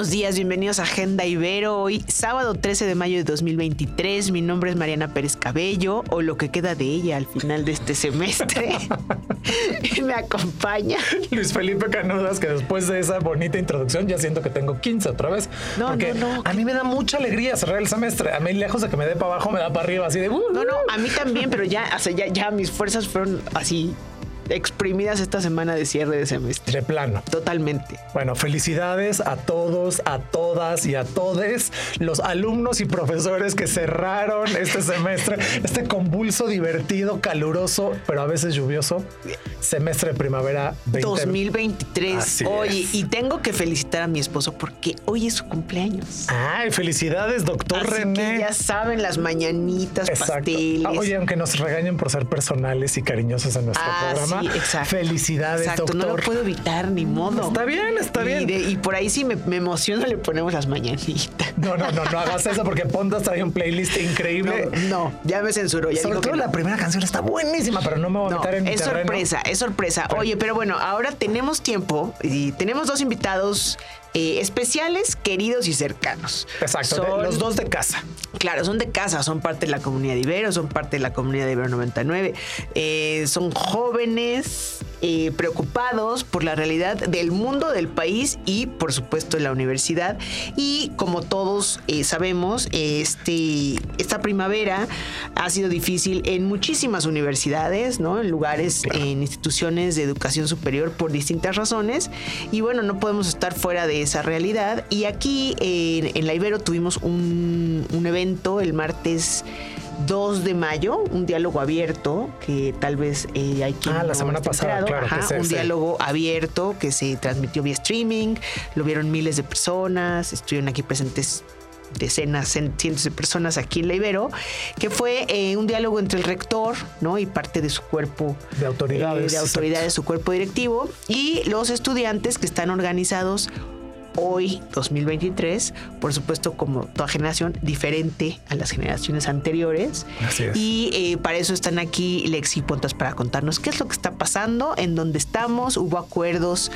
Buenos días, bienvenidos a Agenda Ibero. Hoy, sábado 13 de mayo de 2023. Mi nombre es Mariana Pérez Cabello, o lo que queda de ella al final de este semestre. me acompaña. Luis Felipe Canudas, que después de esa bonita introducción ya siento que tengo 15 otra vez. No, porque no, no. A mí me da mucha alegría cerrar el semestre. A mí, lejos de que me dé para abajo, me da para arriba, así de. "Uh, No, no, a mí también, pero ya, o sea, ya, ya mis fuerzas fueron así exprimidas esta semana de cierre de semestre. De plano. Totalmente. Bueno, felicidades a todos, a todas y a todes los alumnos y profesores que cerraron este semestre, este convulso, divertido, caluroso, pero a veces lluvioso semestre de primavera 20. 2023. Así Oye, es. y tengo que felicitar a mi esposo porque hoy es su cumpleaños. Ay, felicidades, doctor Así René. que ya saben, las mañanitas, Exacto. pasteles. Ah, Oye, aunque nos regañen por ser personales y cariñosos en nuestro programa, sí, exacto. felicidades, Exacto, no lo doctor. puedo evitar, ni modo. Está bien, está Y bien. de- Y, por ahí sí me, me emociona, le ponemos las mañanitas. No, no, no, no hagas eso porque Pondas trae un playlist increíble. No, no, ya me censuró. Ya Sobre dijo todo que no. la primera canción está buenísima, pero no me voy a meter en es sorpresa, es sorpresa. Oye, pero bueno, ahora tenemos tiempo y tenemos dos invitados eh, especiales, queridos y cercanos. Exacto, de- Son- los dos de casa. Claro, son de casa, son parte de la comunidad de Ibero, son parte de la comunidad de Ibero 99. Eh, son jóvenes eh, preocupados por la realidad del mundo, del país y, por supuesto, de la universidad. Y como todos eh, sabemos, este, esta primavera ha sido difícil en muchísimas universidades, ¿no? En lugares, en instituciones de educación superior por distintas razones. Y bueno, no podemos estar fuera de esa realidad. Y aquí en, en la Ibero tuvimos un, un evento el martes 2 de mayo, un diálogo abierto que tal vez eh, hay quien Ah, la semana pasada, claro, que se- un diálogo abierto que se transmitió vía streaming, lo vieron miles de personas, estuvieron aquí presentes decenas, cen- cientos de personas aquí en la Ibero, que fue eh, un diálogo entre el rector, ¿no? Y parte de su cuerpo De autoridades, eh, de autoridades, su cuerpo directivo, y los estudiantes que están organizados hoy, 2023, por supuesto, como toda generación, diferente a las generaciones anteriores. Así es. Y eh, para eso están aquí Lexi y Pontas para contarnos qué es lo que está pasando, en dónde estamos. Hubo acuerdos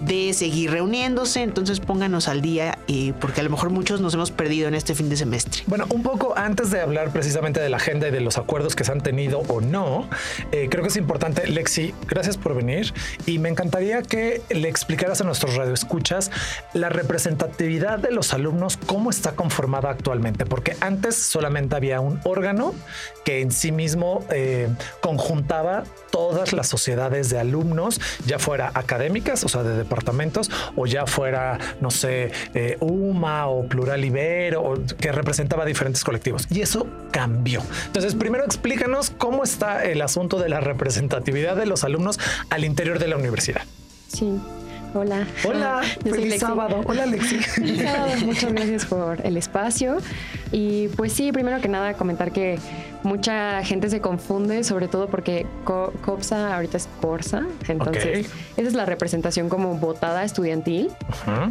de seguir reuniéndose, entonces pónganos al día, eh, porque a lo mejor muchos nos hemos perdido en este fin de semestre. Bueno, un poco antes de hablar precisamente de la agenda y de los acuerdos que se han tenido o no, eh, creo que es importante, Lexi, gracias por venir y me encantaría que le explicaras a nuestros radioescuchas la representatividad de los alumnos, cómo está conformada actualmente, porque antes solamente había un órgano que en sí mismo eh, conjuntaba todas las sociedades de alumnos, ya fuera académicas, o sea, de departamentos, o ya fuera, no sé, eh, UMA o Plural Ibero, o que representaba diferentes colectivos. Y eso cambió. Entonces, primero explícanos cómo está el asunto de la representatividad de los alumnos al interior de la universidad. Sí. Hola. Hola, Yo soy feliz Lexi. sábado. Hola, Lexi. Feliz sábado. Muchas gracias por el espacio. Y pues sí, primero que nada comentar que mucha gente se confunde, sobre todo porque Co- COPSA ahorita es Corsa. Entonces, esa es la representación como votada estudiantil.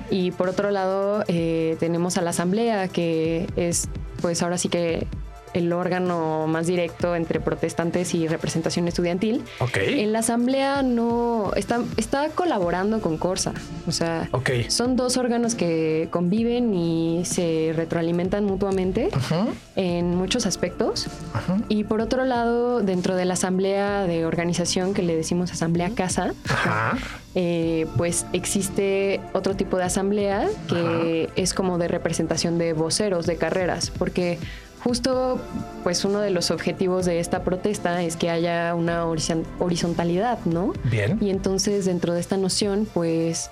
Y por otro lado, eh, tenemos a la asamblea, que es pues ahora sí que el órgano más directo entre protestantes y representación estudiantil. Ok. En la asamblea no está, está colaborando con Corsa. O sea, Ok. son dos órganos que conviven y se retroalimentan mutuamente en muchos aspectos. ujú. Y por otro lado, dentro de la asamblea de organización que le decimos asamblea casa, eh, pues existe otro tipo de asamblea que es como de representación de voceros de carreras, porque justo pues uno de los objetivos de esta protesta es que haya una horizon- horizontalidad, ¿no? Bien. Y entonces dentro de esta noción pues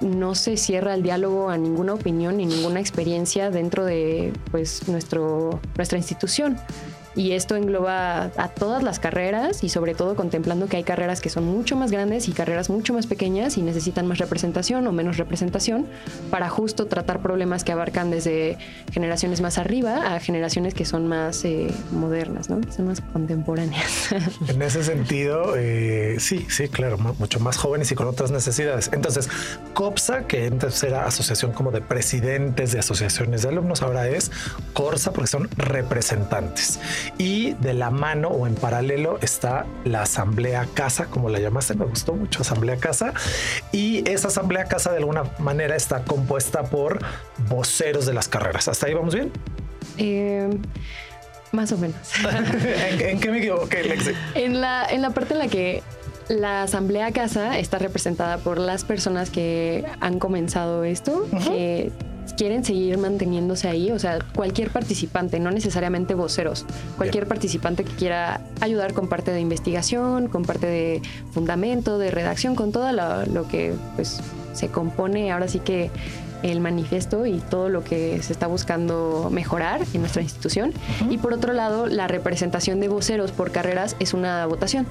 no se cierra el diálogo a ninguna opinión ni ninguna experiencia dentro de pues nuestro, nuestra institución. Y esto engloba a todas las carreras y sobre todo contemplando que hay carreras que son mucho más grandes y carreras mucho más pequeñas y necesitan más representación o menos representación para justo tratar problemas que abarcan desde generaciones más arriba a generaciones que son más eh, modernas, ¿no? son más contemporáneas. En ese sentido, eh, sí, sí, claro, mucho más jóvenes y con otras necesidades. Entonces, COPSA, que antes era asociación como de presidentes de asociaciones de alumnos, ahora es CORSA porque son representantes. Y de la mano o en paralelo está la Asamblea Casa, como la llamaste, me gustó mucho Asamblea Casa. Y esa Asamblea Casa de alguna manera está compuesta por voceros de las carreras. ¿Hasta ahí vamos bien? Eh, más o menos. ¿En, qué me equivoqué, Lexi? En la, en la parte en la que la Asamblea Casa está representada por las personas que han comenzado esto, que quieren seguir manteniéndose ahí, o sea, cualquier participante, no necesariamente voceros, cualquier participante que quiera ayudar con parte de investigación, con parte de fundamento, de redacción, con todo lo, que pues se compone ahora sí que el manifiesto y todo lo que se está buscando mejorar en nuestra institución. Y por otro lado, la representación de voceros por carreras es una votación.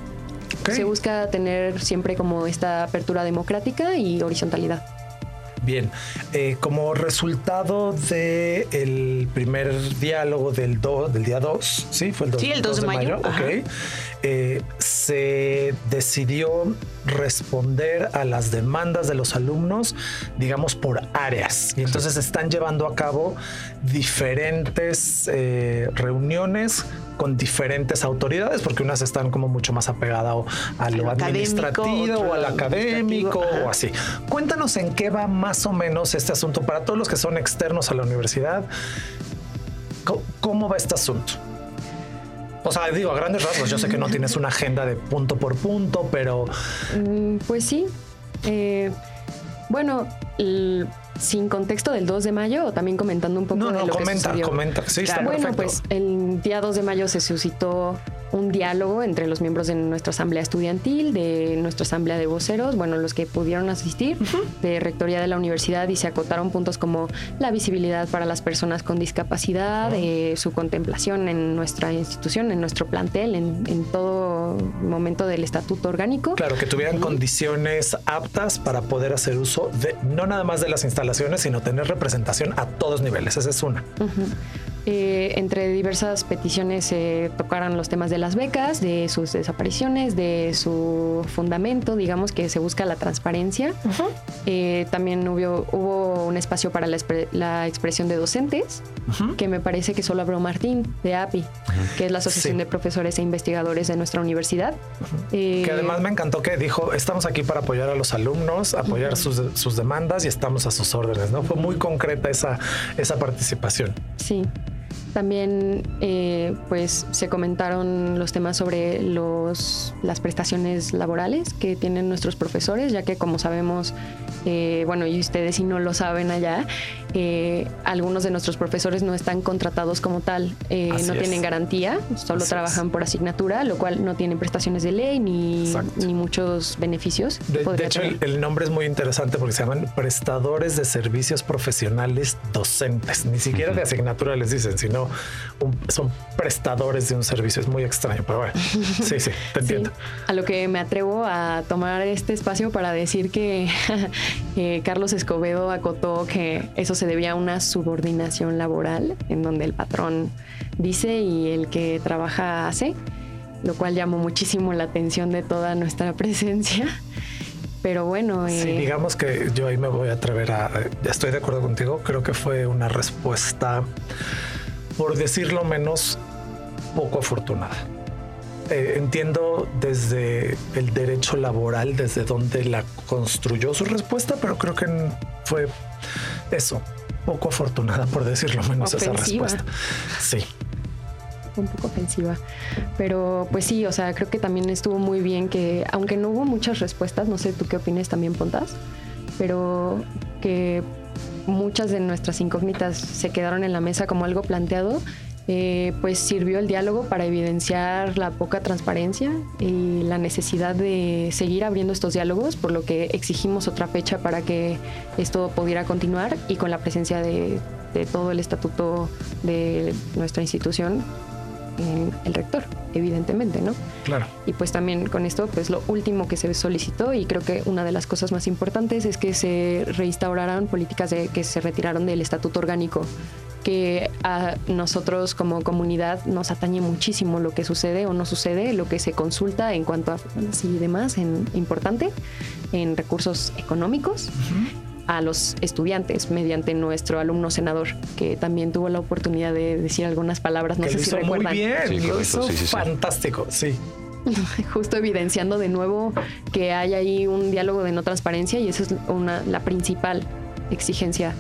Se busca tener siempre como esta apertura democrática y horizontalidad. Bien, eh, como resultado del el primer diálogo del, del día 2, ¿sí? Fue el 2, sí, el 2, de, mayo. ok. Eh, se decidió responder a las demandas de los alumnos, digamos, por áreas. Y entonces están llevando a cabo diferentes eh, reuniones con diferentes autoridades, porque unas están como mucho más apegadas a, lo, administrativo o al académico o así. Cuéntanos en qué va más o menos este asunto para todos los que son externos a la universidad. ¿Cómo, va este asunto? O sea, digo, a grandes rasgos, yo sé que no tienes una agenda de punto por punto, pero... Mm, pues sí. Eh, bueno, sin contexto del 2 de mayo o también comentando un poco no, de no, lo comenta, que comenta. Sí, está bueno, pues el día 2 de mayo se suscitó un diálogo entre los miembros de nuestra asamblea estudiantil, de nuestra asamblea de voceros, bueno, los que pudieron asistir, de rectoría de la universidad y se acotaron puntos como la visibilidad para las personas con discapacidad, eh, su contemplación en nuestra institución, en nuestro plantel, en, todo momento del estatuto orgánico. Claro, que tuvieran condiciones aptas para poder hacer uso de no nada más de las sino tener representación a todos niveles. Esa es una. Eh, entre diversas peticiones se tocaron los temas de las becas, de sus desapariciones, de su fundamento, digamos que se busca la transparencia. Eh, también hubo, hubo, un espacio para la, expresión de docentes, que me parece que solo habló Martín de API, que es la Asociación de Profesores e Investigadores de nuestra universidad. que además me encantó que dijo, estamos aquí para apoyar a los alumnos, apoyar sus, sus, demandas y estamos a sus órdenes, ¿no? Fue muy concreta esa, esa participación. Sí. También eh, pues se comentaron los temas sobre los, las prestaciones laborales que tienen nuestros profesores, ya que como sabemos, eh, bueno, y ustedes si no lo saben allá, eh, algunos de nuestros profesores no están contratados como tal, no tienen garantía, solo trabajan por asignatura, lo cual no tienen prestaciones de ley ni, ni muchos beneficios. De, hecho, el, nombre es muy interesante porque se llaman prestadores de servicios profesionales docentes, ni siquiera de asignatura les dicen, sino son prestadores de un servicio. Es muy extraño, pero bueno, sí, sí, te entiendo. a lo que me atrevo a tomar este espacio para decir que Carlos Escobedo acotó que eso se debía a una subordinación laboral en donde el patrón dice y el que trabaja hace, lo cual llamó muchísimo la atención de toda nuestra presencia. Pero bueno. Sí, eh, digamos que yo ahí me voy a atrever a. Estoy de acuerdo contigo. Creo que fue una respuesta por decirlo menos, poco afortunada. Eh, entiendo desde el derecho laboral, desde donde la construyó su respuesta, pero creo que fue eso, poco afortunada, por decirlo menos, esa respuesta. Sí. Un poco ofensiva. Pero pues sí, o sea, creo que también estuvo muy bien que, aunque no hubo muchas respuestas, no sé tú qué opinas también, Pontas, pero que muchas de nuestras incógnitas se quedaron en la mesa como algo planteado, eh, pues sirvió el diálogo para evidenciar la poca transparencia y la necesidad de seguir abriendo estos diálogos, por lo que exigimos otra fecha para que esto pudiera continuar y con la presencia de, todo el estatuto de nuestra institución el rector, evidentemente, ¿no? Claro. Y pues también con esto, pues lo último que se solicitó y creo que una de las cosas más importantes es que se reinstauraran políticas de, que se retiraron del estatuto orgánico que a nosotros como comunidad nos atañe muchísimo lo que sucede o no sucede, lo que se consulta en cuanto a y demás, en, importante, en recursos económicos. a los estudiantes mediante nuestro alumno senador, que también tuvo la oportunidad de decir algunas palabras, no que sé lo si hizo recuerdan. Muy bien, Sí, lo correcto, hizo sí, sí, sí. fantástico, sí. justo evidenciando de nuevo que hay ahí un diálogo de no transparencia y esa es una, la principal exigencia.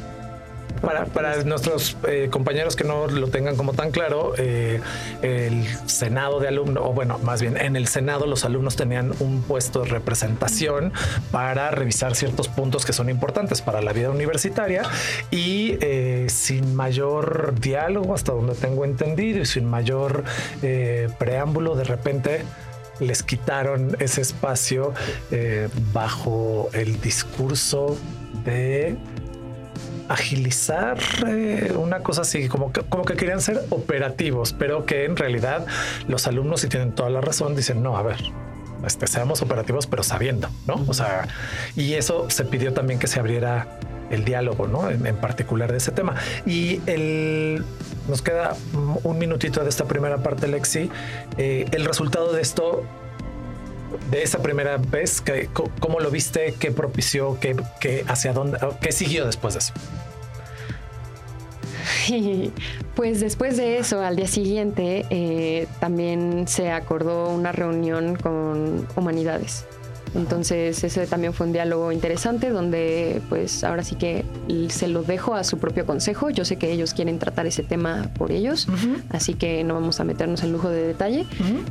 Para, para nuestros eh, compañeros que no lo tengan como tan claro, eh, el Senado de alumnos, o bueno, más bien en el Senado los alumnos tenían un puesto de representación para revisar ciertos puntos que son importantes para la vida universitaria y eh, sin mayor diálogo, hasta donde tengo entendido, y sin mayor preámbulo, de repente les quitaron ese espacio bajo el discurso de agilizar eh, una cosa así, como que, como que querían ser operativos, pero que en realidad los alumnos, si tienen toda la razón, dicen, no, a ver, este, seamos operativos, pero sabiendo, ¿no? O sea, y eso se pidió también que se abriera el diálogo, ¿no? En, particular de ese tema. Y el, nos queda un minutito de esta primera parte, Lexi. Eh, el resultado de esto de esa primera vez, que, ¿cómo lo viste? ¿Qué propició? ¿Qué, qué hacia dónde? ¿Qué siguió después de eso? Pues después de eso, al día siguiente, eh, también se acordó una reunión con humanidades. Entonces ese también fue un diálogo interesante donde pues ahora sí que se lo dejo a su propio consejo. Yo sé que ellos quieren tratar ese tema por ellos, así que no vamos a meternos en lujo de detalle.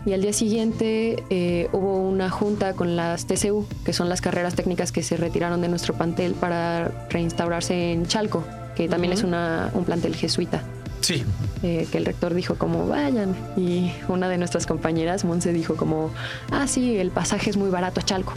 Y al día siguiente eh, hubo una junta con las TCU, que son las carreras técnicas que se retiraron de nuestro plantel para reinstaurarse en Chalco, que también es una, un plantel jesuita Sí, eh, que el rector dijo como vayan y una de nuestras compañeras, Monse, dijo como, ah, sí, el pasaje es muy barato a Chalco.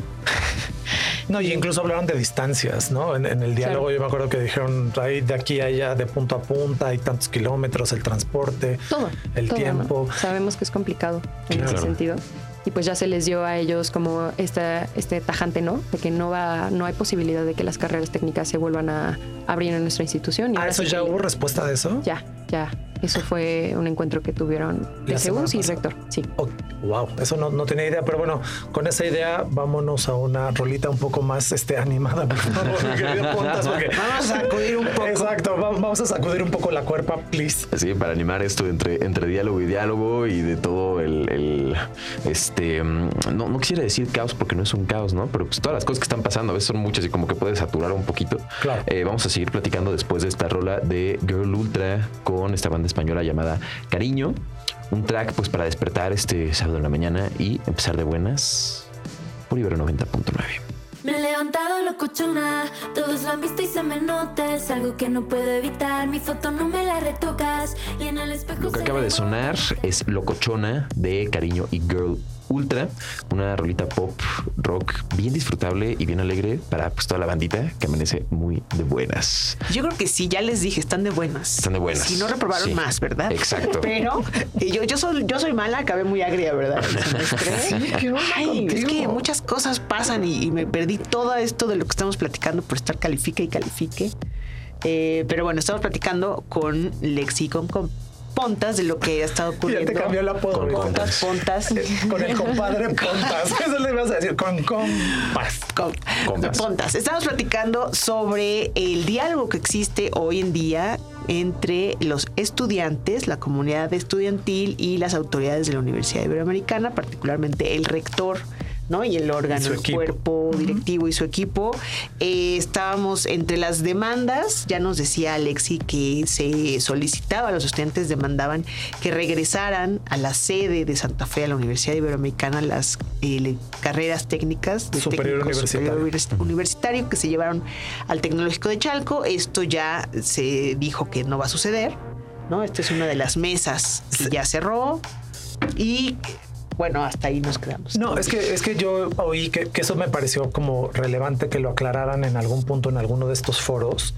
no, y incluso hablaron de distancias, ¿no? En, en el diálogo Claro. yo me acuerdo que dijeron, ahí de aquí a allá, de punto a punta, hay tantos kilómetros, el transporte, Todo. el todo, ¿no? tiempo. Sabemos que es complicado en Claro. ese sentido. Y pues ya se les dio a ellos como esta, este tajante, ¿no? De que no va, no hay posibilidad de que las carreras técnicas se vuelvan a abrir en nuestra institución. Y ¿A ahora Ah, eso ya hubo respuesta de eso? Ya, ya. Eso fue un encuentro que tuvieron pasada. rector. Sí. Oh, wow, eso no, no tenía idea, pero bueno, con esa idea vámonos a una rolita un poco más este, animada, por favor, mi querido Pontas, porque- Vamos a sacudir un poco. Exacto, va- vamos a sacudir un poco la cuerpa, please. Así para animar esto entre, entre diálogo y diálogo y de todo el, el, este mm, no, no quisiera decir caos porque no es un caos, ¿no? Pero pues todas las cosas que están pasando a veces son muchas y como que puede saturar un poquito. Claro. Eh, vamos a seguir platicando después de esta rola de Girl Ultra con esta banda española llamada Cariño. Un track pues para despertar este sábado en la mañana y empezar de buenas por Ibero 90.9. Me he levantado locochona, todos lo han visto y se me nota. Es algo que no puedo evitar, mi foto no me la retocas. Y en el espejo Lo que se acaba de sonar es Locochona de Cariño y Girl Ultra, una rolita pop rock bien disfrutable y bien alegre para pues, toda la bandita que amanece muy de buenas. Yo creo que sí, ya les dije, están de buenas. Están de buenas. Si no reprobaron Sí. más, ¿verdad? Exacto. Pero yo, yo, soy, yo soy mala, acabé muy agria, ¿verdad? El semestre. Sí, ¿qué onda Ay, es que muchas cosas pasan y, y me perdí todo esto de lo que estamos platicando por estar califique y califique. Eh, pero bueno, estamos platicando con Lexi, con, con Pontas de lo que ha estado Ya ocurriendo. te cambió el apodo. Con. Pontas, Pontas. Con el compadre Pontas. Eso le ibas a decir, con compas. Con- Pontas. Pontas. Estamos platicando sobre el diálogo que existe hoy en día entre los estudiantes, la comunidad estudiantil y las autoridades de la Universidad Iberoamericana, particularmente el rector. ¿No? Y el órgano, Y su el equipo. cuerpo directivo y su equipo. Eh, estábamos entre las demandas, ya nos decía Alexi que se solicitaba, los estudiantes demandaban que regresaran a la sede de Santa Fe, a la Universidad Iberoamericana, las eh, carreras técnicas de Superior técnico universitario. superior univers- universitario que se llevaron al Tecnológico de Chalco. Esto ya se dijo que no va a suceder, ¿no? Esta es una de las mesas que ya cerró y bueno, hasta ahí nos quedamos. No, es que, es que yo oí que, eso me pareció como relevante que lo aclararan en algún punto en alguno de estos foros,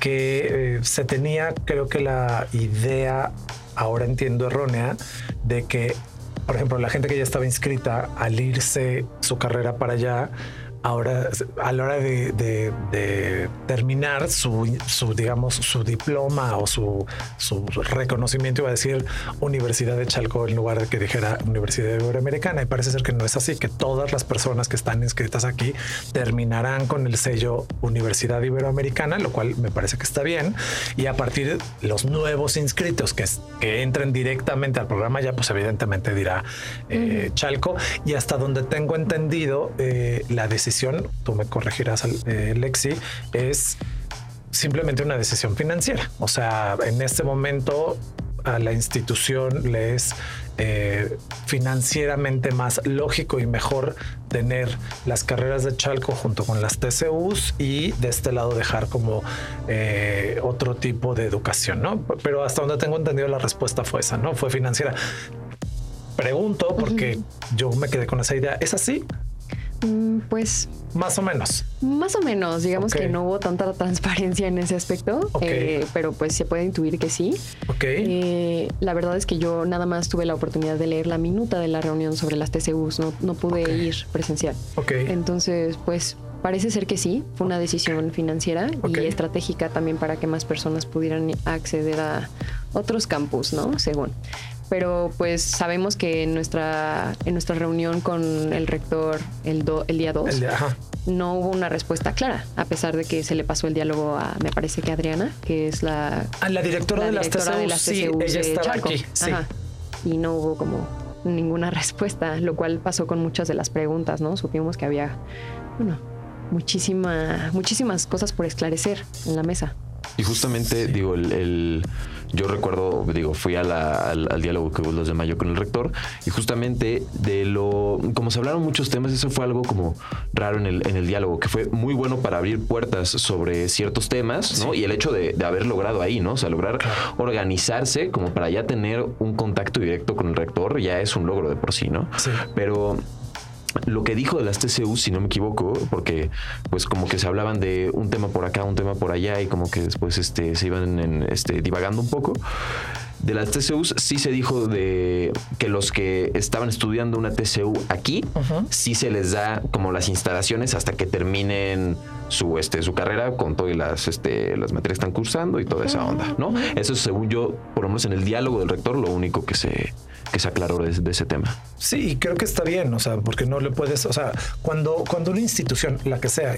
que eh, se tenía, creo que la idea ahora entiendo errónea, de que, por ejemplo, la gente que ya estaba inscrita al irse su carrera para allá, ahora a la hora de, terminar su, su, digamos, su diploma o su, su, reconocimiento, iba a decir Universidad de Chalco en lugar de que dijera Universidad Iberoamericana. Y parece ser que no es así, que todas las personas que están inscritas aquí terminarán con el sello Universidad Iberoamericana, lo cual me parece que está bien. Y a partir de los nuevos inscritos que, que entren directamente al programa, ya pues evidentemente dirá eh, Chalco. Y hasta donde tengo entendido, eh, la decisión tú me corregirás, eh, Lexi, es simplemente una decisión financiera. O sea, en este momento a la institución le es eh, financieramente más lógico y mejor tener las carreras de Chalco junto con las TCUs y de este lado dejar como eh, otro tipo de educación, ¿no? Pero hasta donde tengo entendido la respuesta fue esa, ¿no? Fue financiera. Pregunto porque yo me quedé con esa idea. ¿Es así? Mm, pues más o menos. Más o menos, digamos que no hubo tanta transparencia en ese aspecto, eh, pero pues se puede intuir que sí. Ok. Eh, la verdad es que yo nada más tuve la oportunidad de leer la minuta de la reunión sobre las TCUs, no, no pude ir presencial. Ok. Entonces, pues parece ser que sí, fue una decisión financiera y estratégica también para que más personas pudieran acceder a otros campus, ¿no? Según pero pues sabemos que en nuestra, en nuestra reunión con el rector el, el día 2 no hubo una respuesta clara, a pesar de que se le pasó el diálogo a, me parece que Adriana, que es la, a la directora, de, las TCU, sí, ella estaba aquí, sí. Y no hubo como ninguna respuesta, lo cual pasó con muchas de las preguntas, ¿no? Supimos que había, bueno, muchísima, muchísimas cosas por esclarecer en la mesa. Y justamente, digo, el, yo recuerdo, digo, fui al, al, diálogo que hubo los de mayo con el rector y justamente de lo, como se hablaron muchos temas, eso fue algo como raro en el, en el diálogo, que fue muy bueno para abrir puertas sobre ciertos temas, ¿no? Y el hecho de, haber logrado ahí, ¿no? O sea, lograr organizarse como para ya tener un contacto directo con el rector ya es un logro de por sí, ¿no? Sí. Pero lo que dijo de las TCU, si no me equivoco, porque pues como que se hablaban de un tema por acá, un tema por allá y como que después este, se iban en, este, divagando un poco. De las TCUs sí se dijo de que los que estaban estudiando una TCU aquí, sí se les da como las instalaciones hasta que terminen su, este, su carrera con todas las, este, las materias que están cursando y toda esa onda, ¿no? Eso es según yo, por lo menos en el diálogo del rector, lo único que se, que se aclaró de, ese tema. Sí, creo que está bien, o sea, porque no le puedes, o sea, cuando, cuando una institución, la que sea,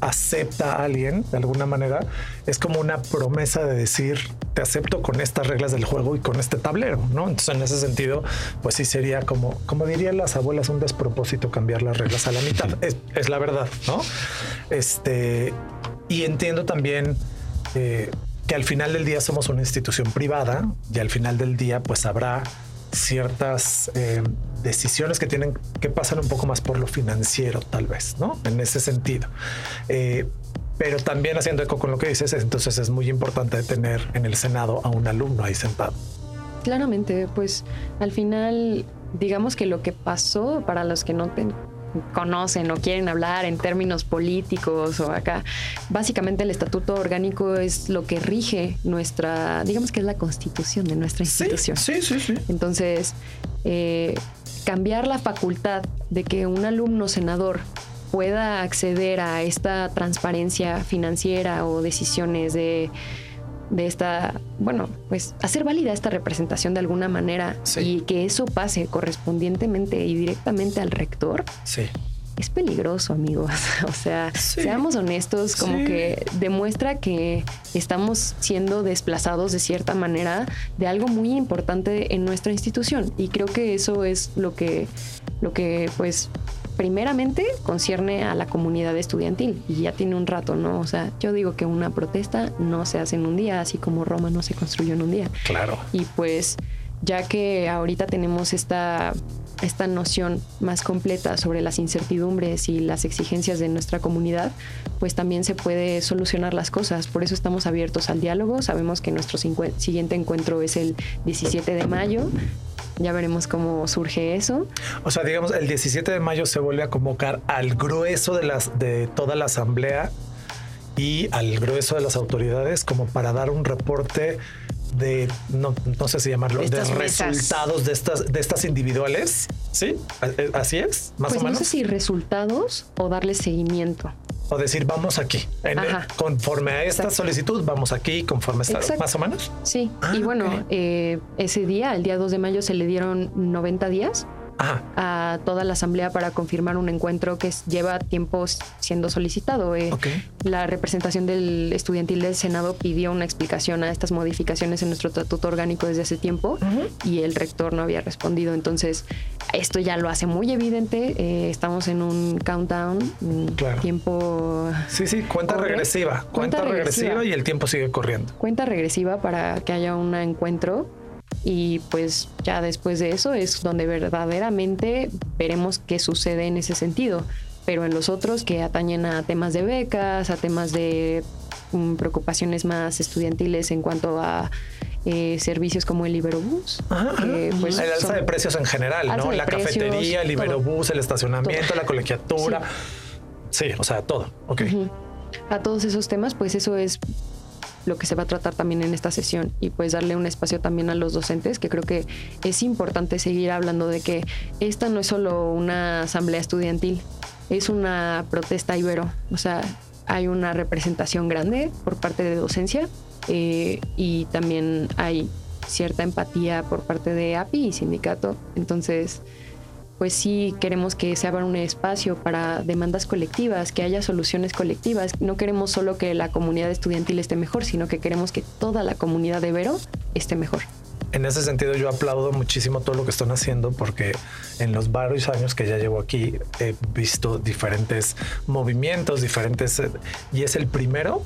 acepta a alguien de alguna manera, es como una promesa de decir, te acepto con estas reglas del juego y con este tablero, ¿no? Entonces, en ese sentido, pues sí sería como, como dirían las abuelas, un despropósito cambiar las reglas a la mitad. es, es la verdad, ¿no? Este, y entiendo también eh, que al final del día somos una institución privada y al final del día, pues habrá ciertas eh, decisiones que tienen que pasar un poco más por lo financiero, tal vez, ¿no? En ese sentido. Eh, pero también haciendo eco con lo que dices, entonces es muy importante tener en el Senado a un alumno ahí sentado. Claramente, pues al final, digamos que lo que pasó para los que no conocen o quieren hablar en términos políticos o acá. Básicamente el estatuto orgánico es lo que rige nuestra, digamos que es la constitución de nuestra institución. Sí, sí, sí. Entonces, eh, cambiar la facultad de que un alumno senador pueda acceder a esta transparencia financiera o decisiones de de esta, bueno, pues hacer válida esta representación de alguna manera y que eso pase correspondientemente y directamente al rector. Sí. Es peligroso, amigos. O sea, seamos honestos, como que demuestra que estamos siendo desplazados de cierta manera de algo muy importante en nuestra institución. Y creo que eso es lo que, lo que pues primeramente concierne a la comunidad estudiantil y ya tiene un rato, ¿no? O sea, yo digo que una protesta no se hace en un día, así como Roma no se construyó en un día. Claro. Y pues ya que ahorita tenemos esta esta noción más completa sobre las incertidumbres y las exigencias de nuestra comunidad, pues también se puede solucionar las cosas. Por eso estamos abiertos al diálogo. Sabemos que nuestro siguiente encuentro es el 17 de mayo. Ya veremos cómo surge eso. O sea, digamos, el 17 de mayo se vuelve a convocar al grueso de, las, de toda la asamblea y al grueso de las autoridades como para dar un reporte de no, no sé si llamarlo, de resultados de estas, de estas individuales. ¿Sí? ¿A- Así es, más Pues o no menos. sé si resultados o darle seguimiento. O decir, vamos aquí. En- conforme a esta Exacto. solicitud, vamos aquí, conforme está, Exacto. más o menos. Sí, Ah, y bueno, eh, ese día, el día 2 de mayo, se le dieron 90 días Ajá. a toda la asamblea para confirmar un encuentro que lleva tiempo siendo solicitado. Eh. La representación del estudiantil del Senado pidió una explicación a estas modificaciones en nuestro estatuto orgánico desde hace tiempo y el rector no había respondido. Entonces, esto ya lo hace muy evidente. Eh, estamos en un countdown, un Claro. tiempo Sí, sí, cuenta Corre. regresiva. Cuenta, Cuenta regresiva. regresiva. y el tiempo sigue corriendo. cuenta regresiva para que haya un encuentro y pues ya después de eso es donde verdaderamente veremos qué sucede en ese sentido. Pero en los otros que atañen a temas de becas, a temas de mm, preocupaciones más estudiantiles en cuanto a eh, servicios como el Iberobús. Ajá, ajá. que, pues, el alza son- de precios en general, ¿no? La precios, cafetería, el todo. Iberobús, el estacionamiento, Todo. la colegiatura. Sí. o sea, todo. Ok. A todos esos temas, pues eso es lo que se va a tratar también en esta sesión y pues darle un espacio también a los docentes, que creo que es importante seguir hablando de que esta no es solo una asamblea estudiantil, es una protesta ibero, o sea, hay una representación grande por parte de docencia eh, y también hay cierta empatía por parte de API y sindicato, entonces pues sí queremos que se abra un espacio para demandas colectivas, que haya soluciones colectivas. No queremos solo que la comunidad estudiantil esté mejor, sino que queremos que toda la comunidad de Vero esté mejor. En ese sentido, yo aplaudo muchísimo todo lo que están haciendo porque en los varios años que ya llevo aquí he visto diferentes movimientos, diferentes eh, y es el primero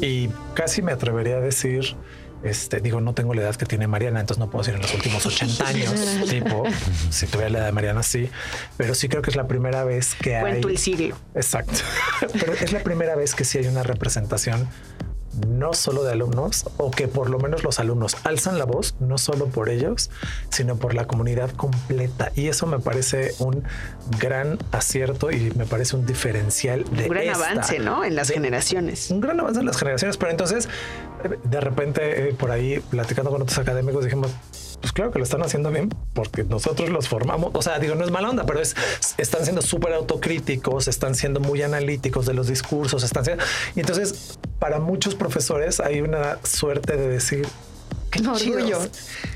y casi me atrevería a decir. Este, digo, no tengo la edad que tiene Mariana, entonces no puedo decir en los últimos 80 años, tipo, si tuviera la edad de Mariana, sí, pero sí creo que es la primera vez que hay. Cuento el siglo. Exacto. Pero es la primera vez que sí hay una representación no solo de alumnos o que por lo menos los alumnos alzan la voz, no solo por ellos, sino por la comunidad completa. Y eso me parece un gran acierto y me parece un diferencial de Un gran esta- avance, ¿no? En las de- generaciones. un gran avance en las generaciones, pero entonces de repente eh, por ahí platicando con otros académicos dijimos, pues claro que lo están haciendo bien porque nosotros los formamos. O sea, digo, no es mala onda, pero es, están siendo súper autocríticos, están siendo muy analíticos de los discursos, están siendo... Y entonces, para muchos profesores hay una suerte de decir... "Qué Orgullo. chidos".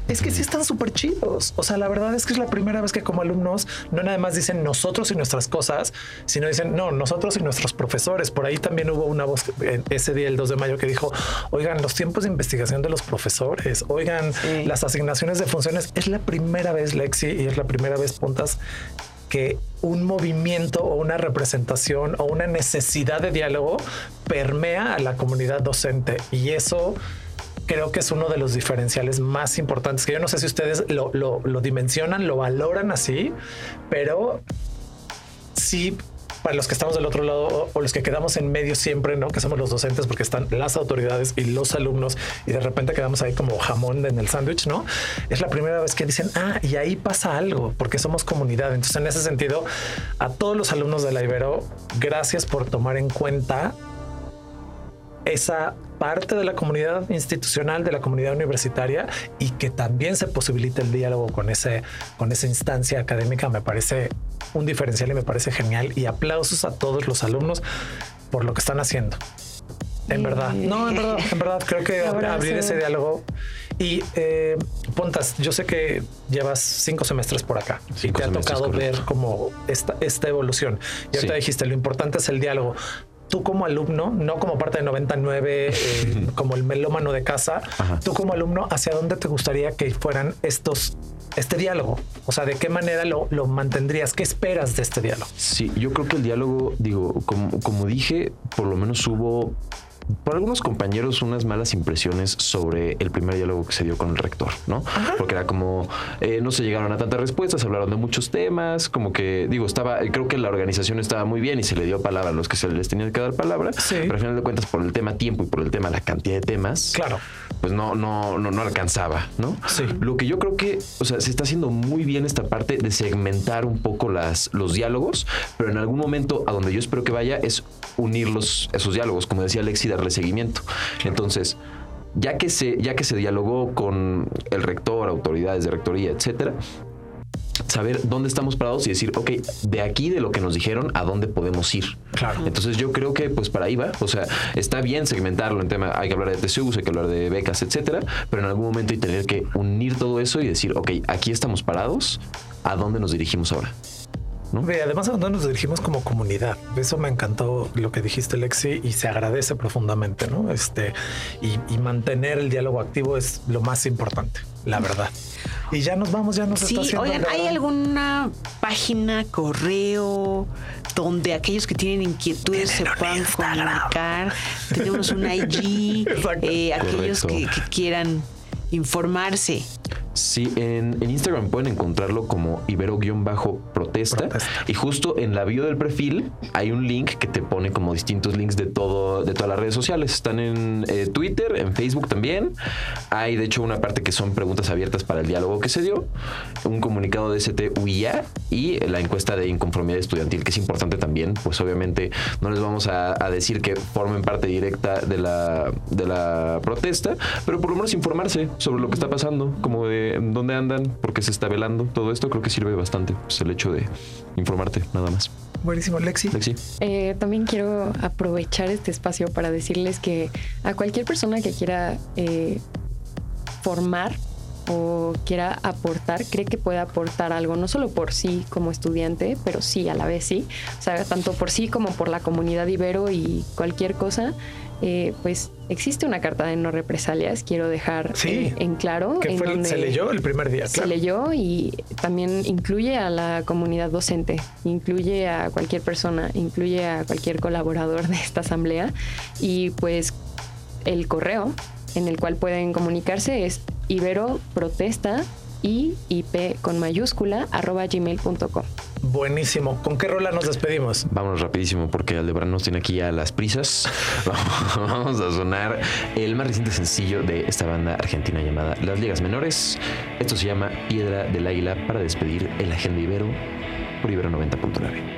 Es que sí están súper chidos. O sea, la verdad es que es la primera vez que como alumnos no nada más dicen nosotros y nuestras cosas, sino dicen no, nosotros y nuestros profesores. Por ahí también hubo una voz ese día, el 2 de mayo, que dijo, oigan, los tiempos de investigación de los profesores, oigan, Sí. las asignaciones de funciones. Es la primera vez, Lexi, y es la primera vez, Puntas, que un movimiento o una representación o una necesidad de diálogo permea a la comunidad docente. Y eso creo que es uno de los diferenciales más importantes, que yo no sé si ustedes lo, lo- lo dimensionan, lo valoran así, pero sí para los que estamos del otro lado o, los que quedamos en medio siempre, ¿no? Que somos los docentes porque están las autoridades y los alumnos y de repente quedamos ahí como jamón en el sándwich, ¿no? Es la primera vez que dicen, ah, y ahí pasa algo porque somos comunidad. Entonces, en ese sentido, a todos los alumnos de la Ibero, gracias por tomar en cuenta esa parte de la comunidad institucional, de la comunidad universitaria y que también se posibilite el diálogo con ese, con esa instancia académica me parece un diferencial y me parece genial y aplausos a todos los alumnos por lo que están haciendo. En verdad, no, en verdad, en verdad, creo que abrir ese diálogo y eh, Pontas, yo sé que llevas cinco semestres por acá y te ha tocado ver como esta, esta evolución. Y ahorita Sí. dijiste, lo importante es el diálogo. Tú como alumno, no como parte de 99, eh, como el melómano de casa, Ajá. tú como alumno, ¿hacia dónde te gustaría que fueran estos, este diálogo? O sea, ¿de qué manera lo, lo mantendrías? ¿Qué esperas de este diálogo? Sí, yo creo que el diálogo, digo, como, como dije, por lo menos hubo por algunos compañeros unas malas impresiones sobre el primer diálogo que se dio con el rector, ¿no? Porque era como, eh, no se llegaron a tantas respuestas, hablaron de muchos temas, como que, digo, estaba, creo que la organización estaba muy bien y se le dio palabra a los que se les tenía que dar palabra, Sí. pero al final de cuentas por el tema tiempo y por el tema la cantidad de temas, Claro. pues no, no, no, no alcanzaba, ¿no? Sí. Lo que yo creo que, o sea, se está haciendo muy bien esta parte de segmentar un poco las, los diálogos, pero en algún momento a donde yo espero que vaya es unir los, esos diálogos, como decía Alexi, darle seguimiento. Entonces, ya que se, ya que se dialogó con el rector, autoridades de rectoría, etcétera, saber dónde estamos parados y decir, ok, de aquí, de lo que nos dijeron, a dónde podemos ir. Claro. Entonces yo creo que pues para ahí va. O sea, está bien segmentarlo en tema, hay que hablar de TCUs, hay que hablar de becas, etcétera, pero en algún momento hay que tener que unir todo eso y decir, ok, aquí estamos parados, ¿a dónde nos dirigimos ahora? ¿No? Además a dónde nos dirigimos como comunidad. Eso me encantó lo que dijiste, Lexi, y se agradece profundamente, ¿no? Este, y, y mantener el diálogo activo es lo más importante, la verdad. Y ya nos vamos, ya nos Sí, está haciendo oigan, ¿hay alguna página, correo, donde aquellos que tienen inquietudes se puedan comunicar? Tenemos un IG, eh, aquellos que, que quieran informarse. Sí, en, en Instagram pueden encontrarlo como Ibero-protesta. Protesta. Y justo en la bio del perfil hay un link que te pone como distintos links de todo, de todas las redes sociales. Están en eh, Twitter, en Facebook también. Hay de hecho una parte que son preguntas abiertas para el diálogo que se dio, un comunicado de STUIA y la encuesta de inconformidad estudiantil, que es importante también. Pues obviamente no les vamos a, a decir que formen parte directa de la, de la protesta, pero por lo menos informarse sobre lo que está pasando, como de dónde andan, por qué se está velando. Todo esto creo que sirve bastante. Pues el hecho de informarte, nada más. Buenísimo, Lexi. Lexi. Eh, también quiero aprovechar este espacio para decirles que a cualquier persona que quiera eh, formar o quiera aportar, cree que puede aportar algo, no solo por sí como estudiante, pero sí a la vez sí. O sea, tanto por sí como por la comunidad Ibero y cualquier cosa, eh, pues existe una carta de no represalias, quiero dejar Sí. en, en claro. Que en fue, donde- se leyó el primer día, se claro. leyó y también incluye a la comunidad docente, incluye a cualquier persona, incluye a cualquier colaborador de esta asamblea y pues el correo en el cual pueden comunicarse es iberoprotesta y ip con mayúscula arroba gmail.com. Buenísimo. ¿Con qué rola nos despedimos? Vámonos rapidísimo porque Aldebarán nos tiene aquí a las prisas. Vamos a sonar el más reciente sencillo de esta banda argentina llamada Las Ligas Menores. Esto se llama Piedra del Águila para despedir el Agenda Ibero por Ibero 90.9.